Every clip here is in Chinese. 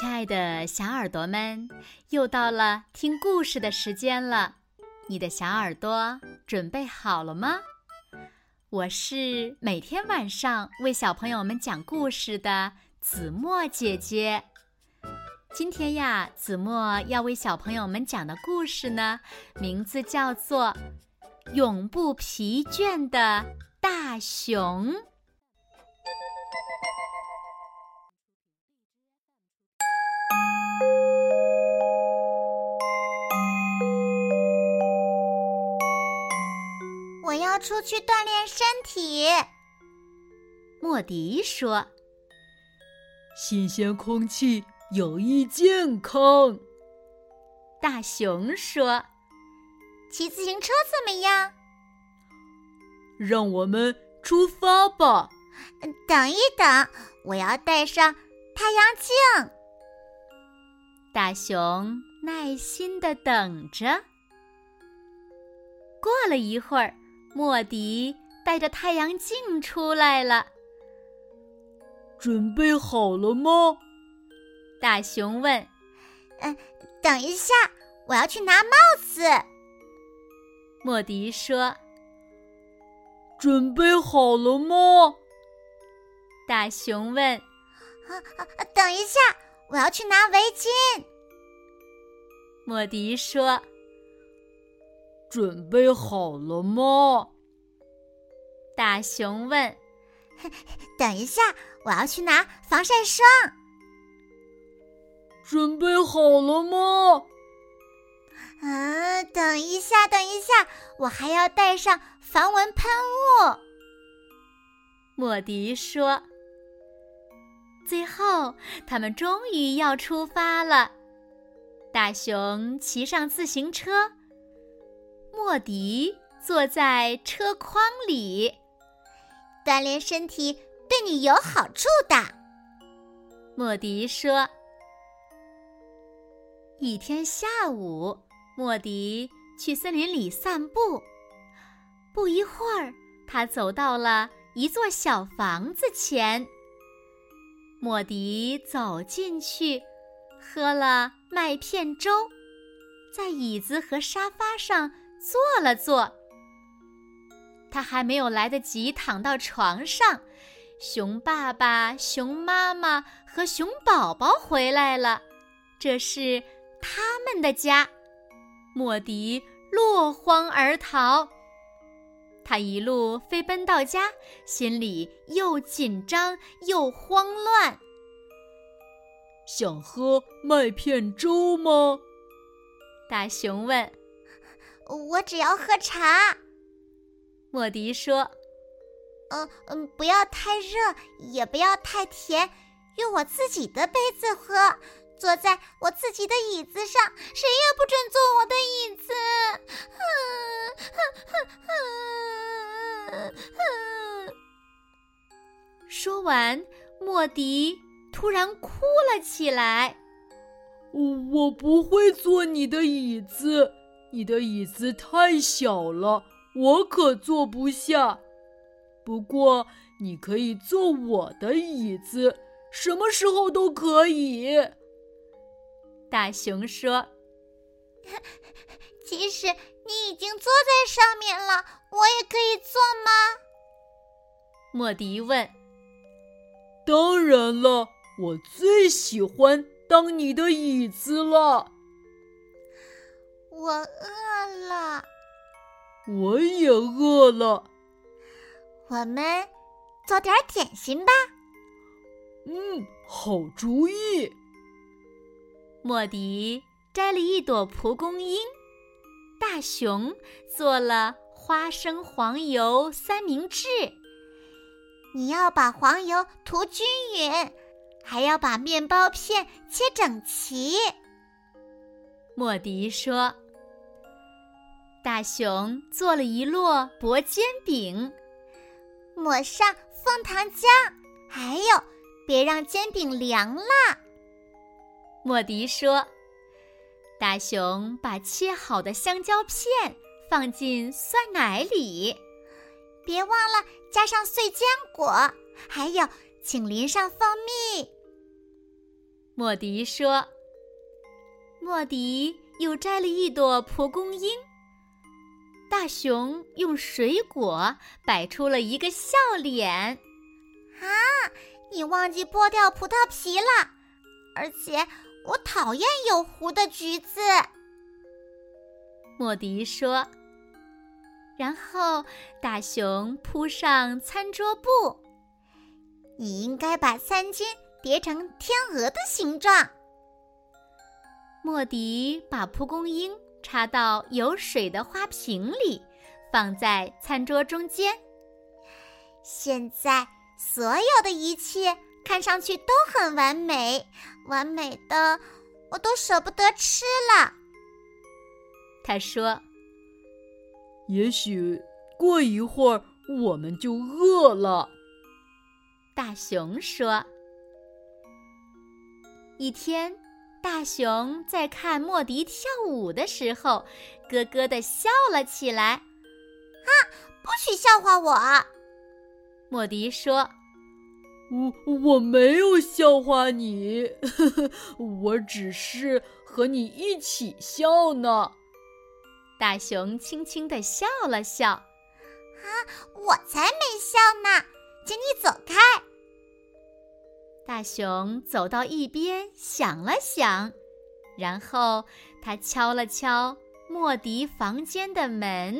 亲爱的小耳朵们，又到了听故事的时间了。你的小耳朵准备好了吗？我是每天晚上为小朋友们讲故事的子墨姐姐。今天呀，子墨要为小朋友们讲的故事呢，名字叫做《永不疲倦的大熊》。要出去锻炼身体。莫迪说：“新鲜空气有益健康。”大熊说：“骑自行车怎么样？”让我们出发吧。等一等，我要戴上太阳镜。大熊耐心的等着。过了一会儿。莫迪带着太阳镜出来了。准备好了吗？大熊问。嗯，等一下，我要去拿帽子。莫迪说。准备好了吗？大熊问。啊啊！等一下，我要去拿围巾。莫迪说。准备好了吗？大熊问。等一下，我要去拿防晒霜。准备好了吗？啊，等一下，等一下，我还要带上防蚊喷雾。莫迪说。最后，他们终于要出发了。大熊骑上自行车。莫迪坐在车筐里，锻炼身体对你有好处的。莫迪说。一天下午，莫迪去森林里散步。不一会儿，他走到了一座小房子前。莫迪走进去，喝了麦片粥，在椅子和沙发上。坐了坐，他还没有来得及躺到床上，熊爸爸、熊妈妈和熊宝宝回来了，这是他们的家。莫迪落荒而逃，他一路飞奔到家，心里又紧张又慌乱。想喝麦片粥吗？大熊问。我只要喝茶，莫迪说：“嗯嗯，不要太热，也不要太甜，用我自己的杯子喝，坐在我自己的椅子上，谁也不准坐我的椅子。”哼哼哼说完，莫迪突然哭了起来：“我不会坐你的椅子。”你的椅子太小了，我可坐不下。不过你可以坐我的椅子，什么时候都可以。大熊说：“即使你已经坐在上面了，我也可以坐吗？”莫迪问。“当然了，我最喜欢当你的椅子了。”我饿了，我也饿了。我们做点点心吧。嗯，好主意。莫迪摘了一朵蒲公英，大熊做了花生黄油三明治。你要把黄油涂均匀，还要把面包片切整齐。莫迪说。大熊做了一摞薄煎饼，抹上枫糖浆，还有别让煎饼凉了。莫迪说：“大熊把切好的香蕉片放进酸奶里，别忘了加上碎坚果，还有请淋上蜂蜜。”莫迪说。莫迪又摘了一朵蒲公英。大熊用水果摆出了一个笑脸。啊，你忘记剥掉葡萄皮了，而且我讨厌有核的橘子。莫迪说。然后大熊铺上餐桌布。你应该把三金叠成天鹅的形状。莫迪把蒲公英插到有水的花瓶里，放在餐桌中间。现在所有的一切看上去都很完美，完美的我都舍不得吃了。他说：“也许过一会儿我们就饿了。”大熊说：“一天。”大熊在看莫迪跳舞的时候，咯咯的笑了起来。啊，不许笑话我！莫迪说：“我我没有笑话你呵呵，我只是和你一起笑呢。”大熊轻轻的笑了笑。啊，我才没笑呢，请你走开。大熊走到一边，想了想，然后他敲了敲莫迪房间的门。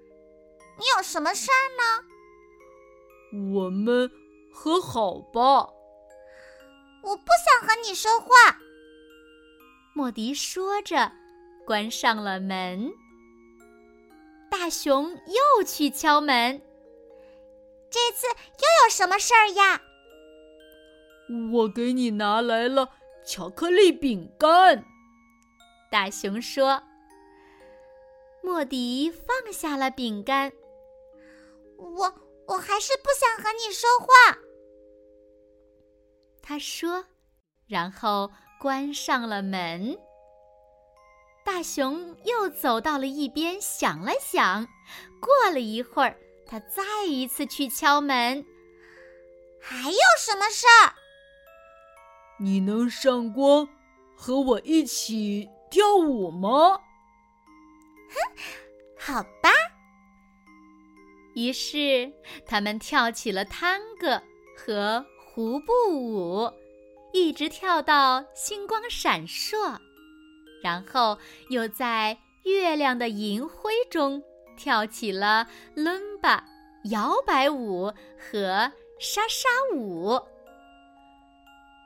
“你有什么事儿呢？”“我们和好吧。”“我不想和你说话。”莫迪说着，关上了门。大熊又去敲门。“这次又有什么事儿呀？”我给你拿来了巧克力饼干，大熊说。莫迪放下了饼干。我我还是不想和你说话。他说，然后关上了门。大熊又走到了一边，想了想。过了一会儿，他再一次去敲门。还有什么事儿？你能上光和我一起跳舞吗？哼，好吧。于是他们跳起了探戈和胡步舞，一直跳到星光闪烁，然后又在月亮的银辉中跳起了伦巴、摇摆舞和莎莎舞。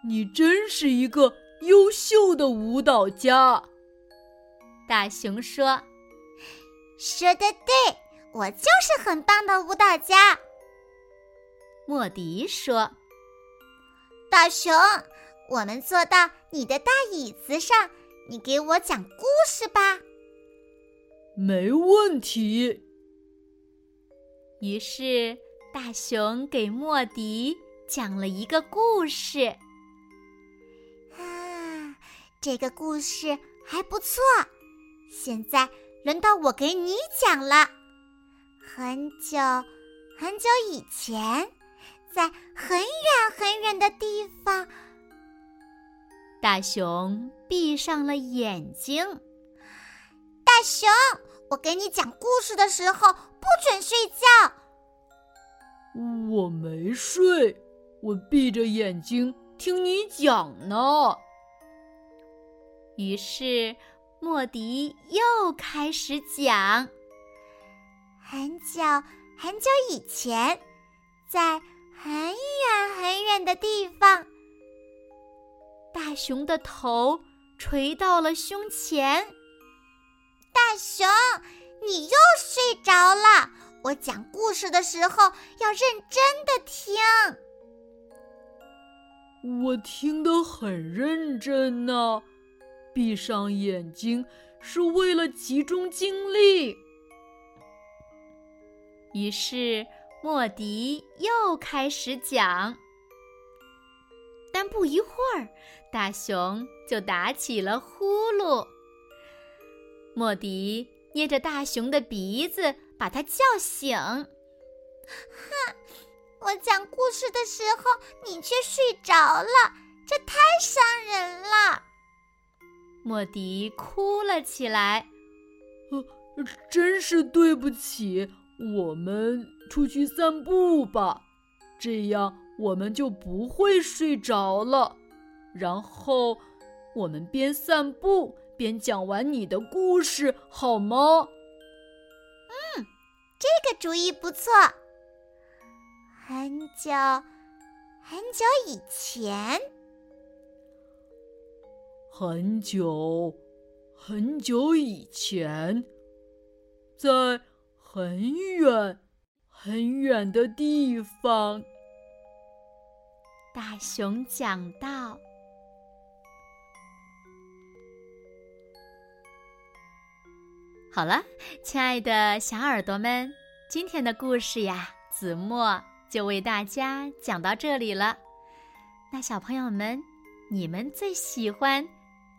你真是一个优秀的舞蹈家，大熊说：“说的对，我就是很棒的舞蹈家。”莫迪说：“大熊，我们坐到你的大椅子上，你给我讲故事吧。”没问题。于是大熊给莫迪讲了一个故事。这个故事还不错，现在轮到我给你讲了。很久很久以前，在很远很远的地方，大熊闭上了眼睛。大熊，我给你讲故事的时候不准睡觉。我没睡，我闭着眼睛听你讲呢。于是，莫迪又开始讲。很久很久以前，在很远很远的地方，大熊的头垂到了胸前。大熊，你又睡着了。我讲故事的时候要认真的听。我听得很认真呢。闭上眼睛是为了集中精力。于是莫迪又开始讲，但不一会儿，大熊就打起了呼噜。莫迪捏着大熊的鼻子，把他叫醒。哼，我讲故事的时候，你却睡着了，这太伤人了。莫迪哭了起来。呃，真是对不起，我们出去散步吧，这样我们就不会睡着了。然后我们边散步边讲完你的故事，好吗？嗯，这个主意不错。很久很久以前，很久很久以前，在很远很远的地方，大熊讲道。好了，亲爱的小耳朵们，今天的故事呀，子墨就为大家讲到这里了。那小朋友们，你们最喜欢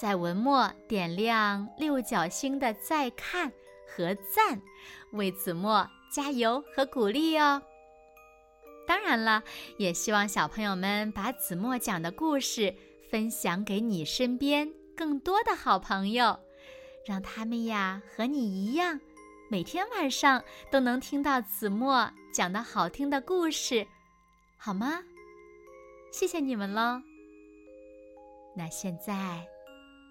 在文末点亮六角星的再看和赞，为子墨加油和鼓励哦。当然了，也希望小朋友们把子墨讲的故事分享给你身边更多的好朋友。让他们呀和你一样，每天晚上都能听到子墨讲的好听的故事，好吗？谢谢你们喽。那现在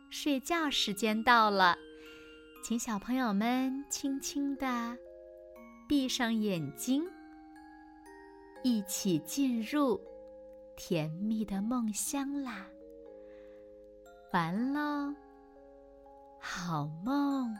睡觉时间到了，请小朋友们轻轻的闭上眼睛，一起进入甜蜜的梦乡啦。完喽。好梦。